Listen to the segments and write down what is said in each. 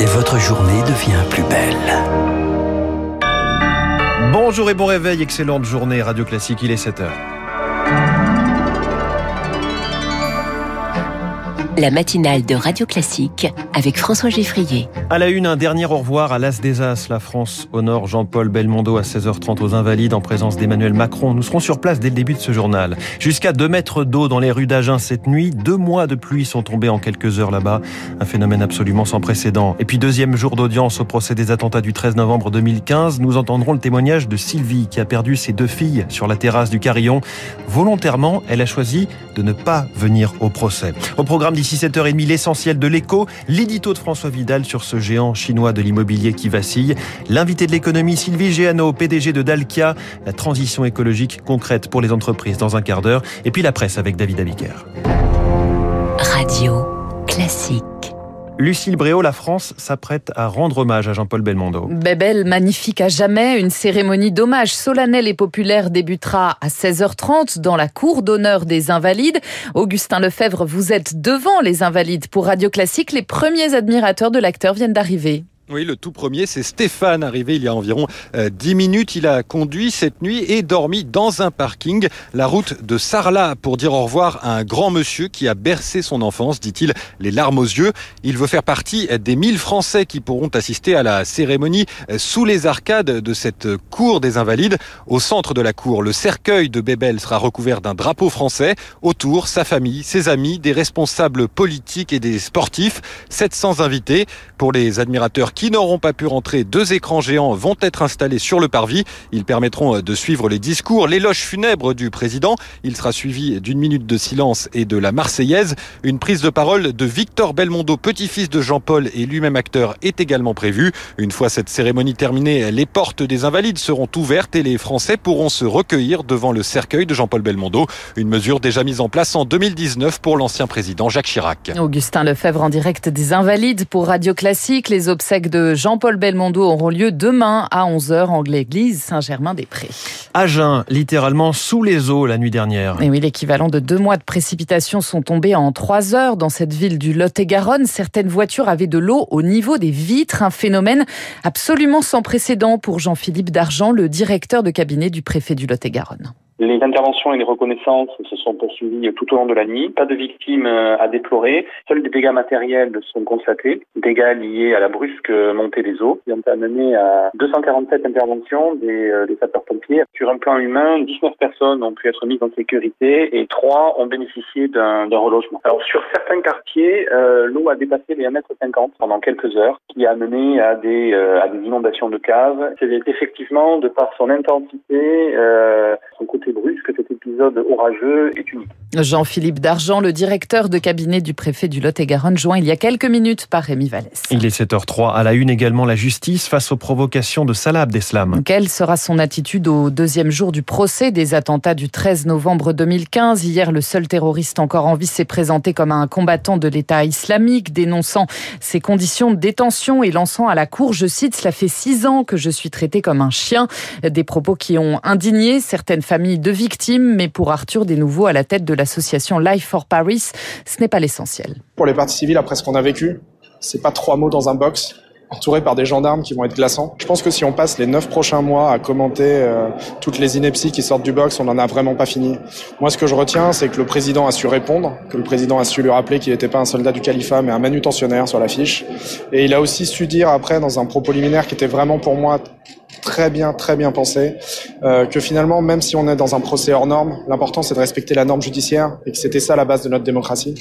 Et votre journée devient plus belle. Bonjour et bon réveil, excellente journée Radio Classique, il est 7h. La matinale de Radio Classique avec François Geffrier. À la une, un dernier au revoir à l'As des As. La France honore Jean-Paul Belmondo à 16h30 aux Invalides en présence d'Emmanuel Macron. Nous serons sur place dès le début de ce journal. Jusqu'à 2 mètres d'eau dans les rues d'Agen cette nuit. Deux mois de pluie sont tombés en quelques heures là-bas. Un phénomène absolument sans précédent. Et puis deuxième jour d'audience au procès des attentats du 13 novembre 2015. Nous entendrons le témoignage de Sylvie qui a perdu ses deux filles sur la terrasse du Carillon. Volontairement, elle a choisi de ne pas venir au procès. Au programme d'ici 7h30, l'essentiel de l'écho, l'édito de François Vidal sur ce géant chinois de l'immobilier qui vacille, l'invité de l'économie Sylvie Géano, PDG de Dalkia, la transition écologique concrète pour les entreprises dans un quart d'heure, et puis la presse avec David Abiker. Radio Classique. Lucille Bréau, la France s'apprête à rendre hommage à Jean-Paul Belmondo. Bébel magnifique à jamais, une cérémonie d'hommage solennelle et populaire débutera à 16h30 dans la cour d'honneur des Invalides. Augustin Lefebvre, vous êtes devant les Invalides pour Radio Classique. Les premiers admirateurs de l'acteur viennent d'arriver. Oui, le tout premier, c'est Stéphane, arrivé il y a environ euh, 10 minutes. Il a conduit cette nuit et dormi dans un parking, la route de Sarlat, pour dire au revoir à un grand monsieur qui a bercé son enfance, dit-il, les larmes aux yeux. Il veut faire partie des 1000 Français qui pourront assister à la cérémonie euh, sous les arcades de cette cour des Invalides. Au centre de la cour, le cercueil de Bébel sera recouvert d'un drapeau français. Autour, sa famille, ses amis, des responsables politiques et des sportifs. 700 invités. Pour les admirateurs qui n'auront pas pu rentrer, deux écrans géants vont être installés sur le parvis. Ils permettront de suivre les discours, l'éloge funèbre du président. Il sera suivi d'une minute de silence et de la Marseillaise. Une prise de parole de Victor Belmondo, petit-fils de Jean-Paul et lui-même acteur, est également prévue. Une fois cette cérémonie terminée, les portes des Invalides seront ouvertes et les Français pourront se recueillir devant le cercueil de Jean-Paul Belmondo. Une mesure déjà mise en place en 2019 pour l'ancien président Jacques Chirac. Augustin en direct des Invalides pour Radio Classique. Les obsèques de Jean-Paul Belmondo auront lieu demain à 11h en l'église Saint-Germain-des-Prés. Agen, littéralement sous les eaux la nuit dernière. Et oui, l'équivalent de deux mois de précipitations sont tombés en trois heures dans cette ville du Lot-et-Garonne. Certaines voitures avaient de l'eau au niveau des vitres, un phénomène absolument sans précédent pour Jean-Philippe Dargent, le directeur de cabinet du préfet du Lot-et-Garonne. Les interventions et les reconnaissances se sont poursuivies tout au long de la nuit. Pas de victimes à déplorer. Seuls des dégâts matériels sont constatés. Dégâts liés à la brusque montée des eaux qui ont amené à 247 interventions des, des sapeurs-pompiers. Sur un plan humain, 19 personnes ont pu être mises en sécurité et 3 ont bénéficié d'un relogement. Alors sur certains quartiers, euh, l'eau a dépassé les 1m50 pendant quelques heures, qui a amené à des, euh, à des inondations de caves. C'est effectivement, de par son intensité, euh, son côté brusque, cet épisode orageux est unique. Jean-Philippe Dargent, le directeur de cabinet du préfet du Lot-et-Garonne, joint il y a quelques minutes par Rémi Vallès. Il est 7h03. À la une également, la justice face aux provocations de Salah Abdeslam. Quelle sera son attitude au deuxième jour du procès des attentats du 13 novembre 2015 Hier, le seul terroriste encore en vie s'est présenté comme un combattant de l'État islamique, dénonçant ses conditions de détention et lançant à la cour, je cite, Cela fait six ans que je suis traité comme un chien. Des propos qui ont indigné certaines familles de victimes, mais pour Arthur Desnouveaux, à la tête de l'association Life for Paris, ce n'est pas l'essentiel. Pour les parties civiles, après ce qu'on a vécu, c'est pas trois mots dans un box entouré par des gendarmes qui vont être glaçants. Je pense que si on passe les neuf prochains mois à commenter euh, toutes les inepties qui sortent du box, on n'en a vraiment pas fini. Moi, ce que je retiens, c'est que le président a su répondre, que le président a su lui rappeler qu'il n'était pas un soldat du califat, mais un manutentionnaire sur l'affiche. Et il a aussi su dire après, dans un propos liminaire qui était vraiment pour moi très bien, très bien pensé, euh, que finalement, même si on est dans un procès hors norme, l'important c'est de respecter la norme judiciaire et que c'était ça la base de notre démocratie.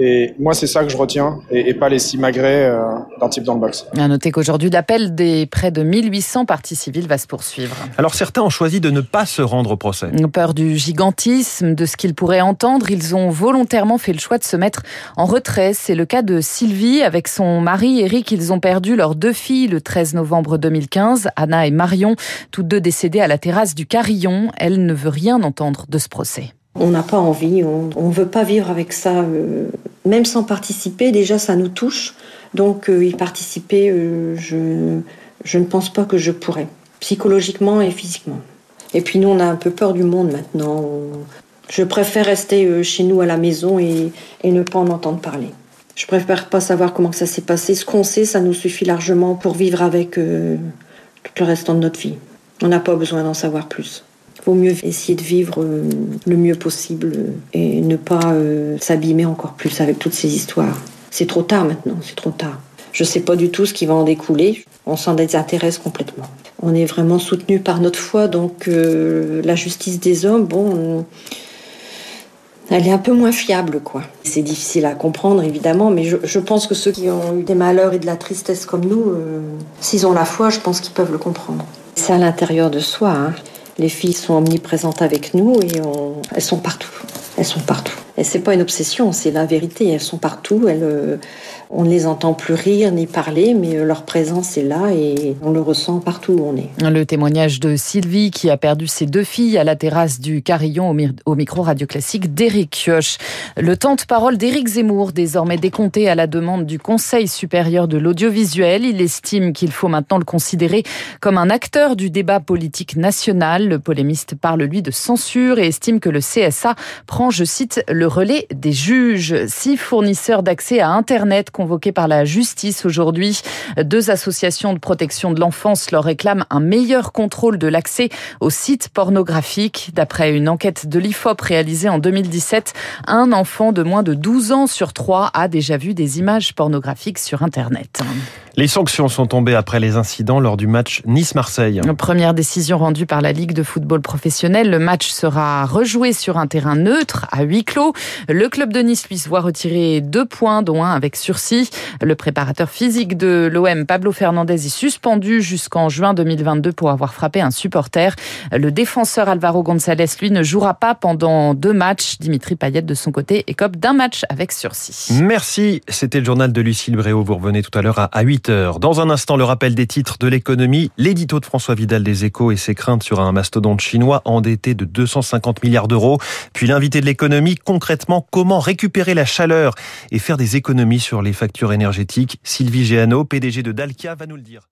Et moi, c'est ça que je retiens, et, et pas les simagrées euh, d'un type dans le box. À noter qu'aujourd'hui, l'appel des près de 1800 parties civiles va se poursuivre. Alors certains ont choisi de ne pas se rendre au procès. Peur du gigantisme, de ce qu'ils pourraient entendre, ils ont volontairement fait le choix de se mettre en retrait. C'est le cas de Sylvie avec son mari Eric. Ils ont perdu leurs deux filles le 13 novembre 2015, Anna et Marion, toutes deux décédées à la terrasse du Carillon. Elle ne veut rien entendre de ce procès. On n'a pas envie, on ne veut pas vivre avec ça, euh, même sans participer, déjà ça nous touche. Donc euh, y participer, euh, je, ne pense pas que je pourrais, psychologiquement et physiquement. Et puis nous, on a un peu peur du monde maintenant. Je préfère rester chez nous à la maison et, ne pas en entendre parler. Je préfère pas savoir comment ça s'est passé. Ce qu'on sait, ça nous suffit largement pour vivre avec tout le restant de notre vie. On n'a pas besoin d'en savoir plus. Vaut mieux essayer de vivre euh, le mieux possible et ne pas euh, s'abîmer encore plus avec toutes ces histoires. C'est trop tard maintenant, c'est trop tard. Je sais pas du tout ce qui va en découler. On s'en désintéresse complètement. On est vraiment soutenu par notre foi, donc euh, la justice des hommes, bon, elle est un peu moins fiable, quoi. C'est difficile à comprendre, évidemment, mais je, je, pense que ceux qui ont eu des malheurs et de la tristesse comme nous, euh, s'ils ont la foi, je pense qu'ils peuvent le comprendre. C'est à l'intérieur de soi. Hein. Les filles sont omniprésentes avec nous et on... elles sont partout. Elles sont partout. Et c'est pas une obsession, c'est la vérité. Elles sont partout. Elles, euh, on ne les entend plus rire ni parler, mais euh, leur présence est là et on le ressent partout où on est. Le témoignage de Sylvie qui a perdu ses deux filles à la terrasse du Carillon au, micro radio classique d'Éric Kioch. Le temps de parole d'Éric Zemmour, désormais décompté à la demande du Conseil supérieur de l'audiovisuel. Il estime qu'il faut maintenant le considérer comme un acteur du débat politique national. Le polémiste parle, lui, de censure et estime que le CSA prend, je cite, le relais des juges. Six fournisseurs d'accès à Internet convoqués par la justice aujourd'hui. Deux associations de protection de l'enfance leur réclament un meilleur contrôle de l'accès aux sites pornographiques. D'après une enquête de l'IFOP réalisée en 2017, un enfant de moins de 12 ans sur trois a déjà vu des images pornographiques sur Internet. Les sanctions sont tombées après les incidents lors du match Nice-Marseille. Première décision rendue par la Ligue de football professionnel. Le match sera rejoué sur un terrain neutre à huis clos. Le club de Nice lui se voit retirer deux points, dont un avec sursis. Le préparateur physique de l'OM, Pablo Fernandez, est suspendu jusqu'en juin 2022 pour avoir frappé un supporter. Le défenseur Alvaro González, lui, ne jouera pas pendant deux matchs. Dimitri Payet, de son côté, écope d'un match avec sursis. Merci. C'était le journal de Lucille Bréau. Vous revenez tout à l'heure à 8 dans un instant, le rappel des titres de l'économie, l'édito de François Vidal des Échos et ses craintes sur un mastodonte chinois endetté de 250 milliards d'euros. Puis l'invité de l'économie, concrètement, comment récupérer la chaleur et faire des économies sur les factures énergétiques. Sylvie Géano, PDG de Dalkia, va nous le dire.